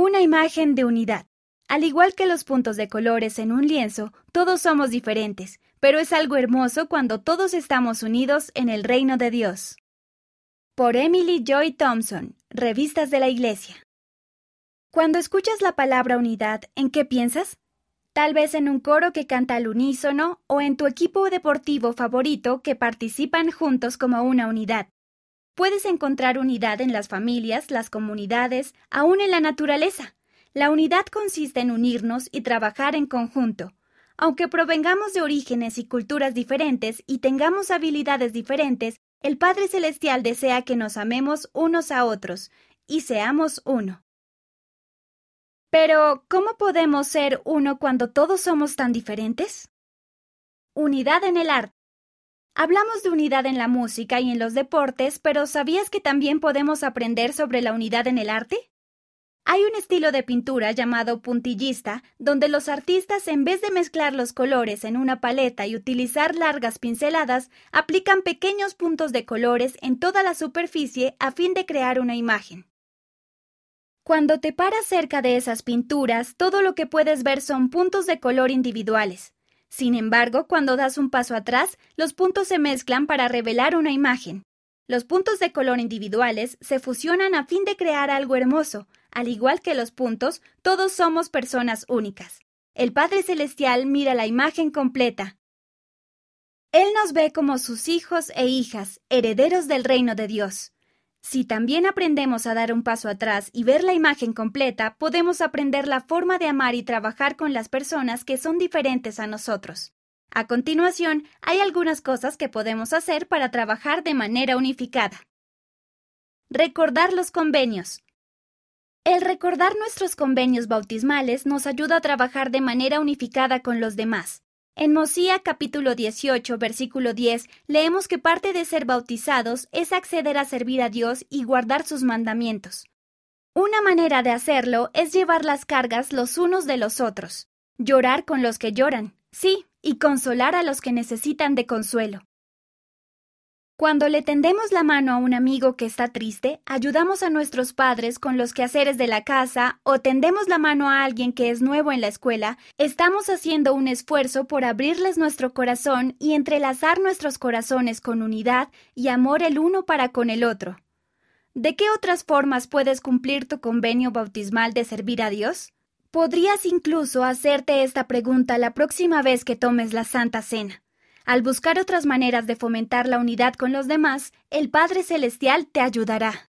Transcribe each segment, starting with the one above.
Una imagen de unidad. Al igual que los puntos de colores en un lienzo, todos somos diferentes, pero es algo hermoso cuando todos estamos unidos en el reino de Dios. Por Emily Joy Thompson, Revistas de la Iglesia. Cuando escuchas la palabra unidad, ¿en qué piensas? Tal vez en un coro que canta al unísono o en tu equipo deportivo favorito que participan juntos como una unidad. Puedes encontrar unidad en las familias, las comunidades, aún en la naturaleza. La unidad consiste en unirnos y trabajar en conjunto. Aunque provengamos de orígenes y culturas diferentes y tengamos habilidades diferentes, el Padre Celestial desea que nos amemos unos a otros y seamos uno. Pero, ¿cómo podemos ser uno cuando todos somos tan diferentes? Unidad en el arte. Hablamos de unidad en la música y en los deportes, pero ¿sabías que también podemos aprender sobre la unidad en el arte? Hay un estilo de pintura llamado puntillista, donde los artistas en vez de mezclar los colores en una paleta y utilizar largas pinceladas, aplican pequeños puntos de colores en toda la superficie a fin de crear una imagen. Cuando te paras cerca de esas pinturas, todo lo que puedes ver son puntos de color individuales. Sin embargo, cuando das un paso atrás, los puntos se mezclan para revelar una imagen. Los puntos de color individuales se fusionan a fin de crear algo hermoso. Al igual que los puntos, todos somos personas únicas. El Padre Celestial mira la imagen completa. Él nos ve como sus hijos e hijas, herederos del reino de Dios. Si también aprendemos a dar un paso atrás y ver la imagen completa, podemos aprender la forma de amar y trabajar con las personas que son diferentes a nosotros. A continuación, hay algunas cosas que podemos hacer para trabajar de manera unificada. Recordar los convenios. El recordar nuestros convenios bautismales nos ayuda a trabajar de manera unificada con los demás. En Mosía capítulo 18, versículo 10, leemos que parte de ser bautizados es acceder a servir a Dios y guardar sus mandamientos. Una manera de hacerlo es llevar las cargas los unos de los otros, llorar con los que lloran, sí, y consolar a los que necesitan de consuelo. Cuando le tendemos la mano a un amigo que está triste, ayudamos a nuestros padres con los quehaceres de la casa o tendemos la mano a alguien que es nuevo en la escuela, estamos haciendo un esfuerzo por abrirles nuestro corazón y entrelazar nuestros corazones con unidad y amor el uno para con el otro. ¿De qué otras formas puedes cumplir tu convenio bautismal de servir a Dios? Podrías incluso hacerte esta pregunta la próxima vez que tomes la Santa Cena. Al buscar otras maneras de fomentar la unidad con los demás, el Padre Celestial te ayudará.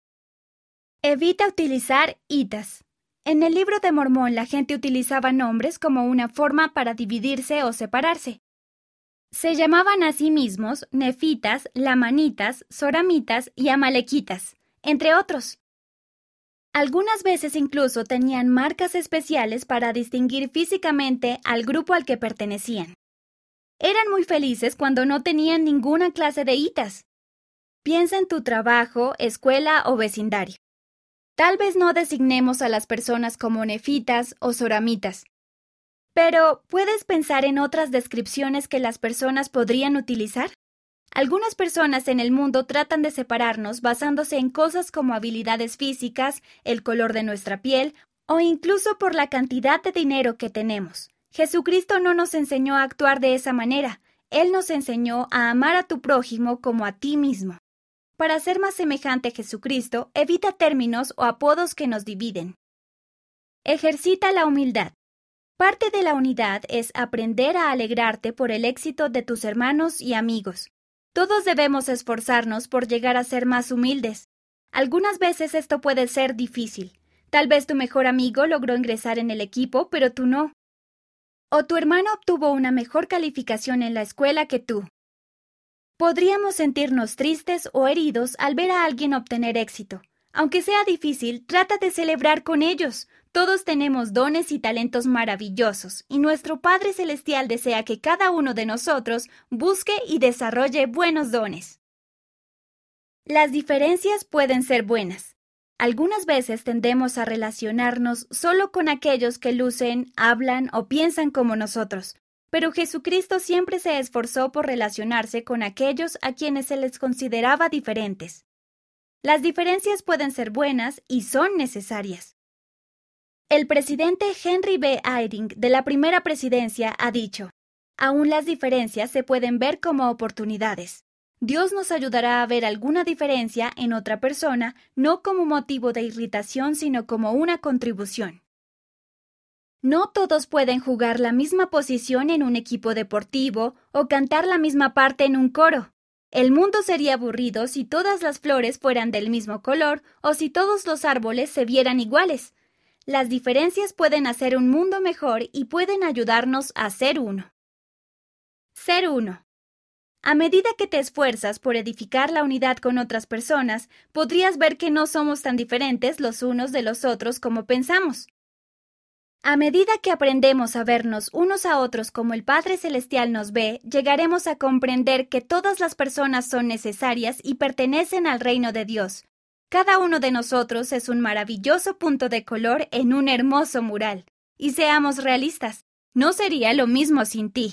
Evita utilizar itas. En el libro de Mormón la gente utilizaba nombres como una forma para dividirse o separarse. Se llamaban a sí mismos nefitas, lamanitas, soramitas y amalequitas, entre otros. Algunas veces incluso tenían marcas especiales para distinguir físicamente al grupo al que pertenecían. Eran muy felices cuando no tenían ninguna clase de hitas. Piensa en tu trabajo, escuela o vecindario. Tal vez no designemos a las personas como nefitas o soramitas. Pero, ¿puedes pensar en otras descripciones que las personas podrían utilizar? Algunas personas en el mundo tratan de separarnos basándose en cosas como habilidades físicas, el color de nuestra piel o incluso por la cantidad de dinero que tenemos. Jesucristo no nos enseñó a actuar de esa manera. Él nos enseñó a amar a tu prójimo como a ti mismo. Para ser más semejante a Jesucristo, evita términos o apodos que nos dividen. Ejercita la humildad. Parte de la unidad es aprender a alegrarte por el éxito de tus hermanos y amigos. Todos debemos esforzarnos por llegar a ser más humildes. Algunas veces esto puede ser difícil. Tal vez tu mejor amigo logró ingresar en el equipo, pero tú no o tu hermano obtuvo una mejor calificación en la escuela que tú. Podríamos sentirnos tristes o heridos al ver a alguien obtener éxito. Aunque sea difícil, trata de celebrar con ellos. Todos tenemos dones y talentos maravillosos, y nuestro Padre Celestial desea que cada uno de nosotros busque y desarrolle buenos dones. Las diferencias pueden ser buenas. Algunas veces tendemos a relacionarnos solo con aquellos que lucen, hablan o piensan como nosotros, pero Jesucristo siempre se esforzó por relacionarse con aquellos a quienes se les consideraba diferentes. Las diferencias pueden ser buenas y son necesarias. El presidente Henry B. Eyring de la primera presidencia ha dicho, Aún las diferencias se pueden ver como oportunidades. Dios nos ayudará a ver alguna diferencia en otra persona no como motivo de irritación, sino como una contribución. No todos pueden jugar la misma posición en un equipo deportivo o cantar la misma parte en un coro. El mundo sería aburrido si todas las flores fueran del mismo color o si todos los árboles se vieran iguales. Las diferencias pueden hacer un mundo mejor y pueden ayudarnos a ser uno. Ser uno. A medida que te esfuerzas por edificar la unidad con otras personas, podrías ver que no somos tan diferentes los unos de los otros como pensamos. A medida que aprendemos a vernos unos a otros como el Padre Celestial nos ve, llegaremos a comprender que todas las personas son necesarias y pertenecen al reino de Dios. Cada uno de nosotros es un maravilloso punto de color en un hermoso mural. Y seamos realistas, no sería lo mismo sin ti.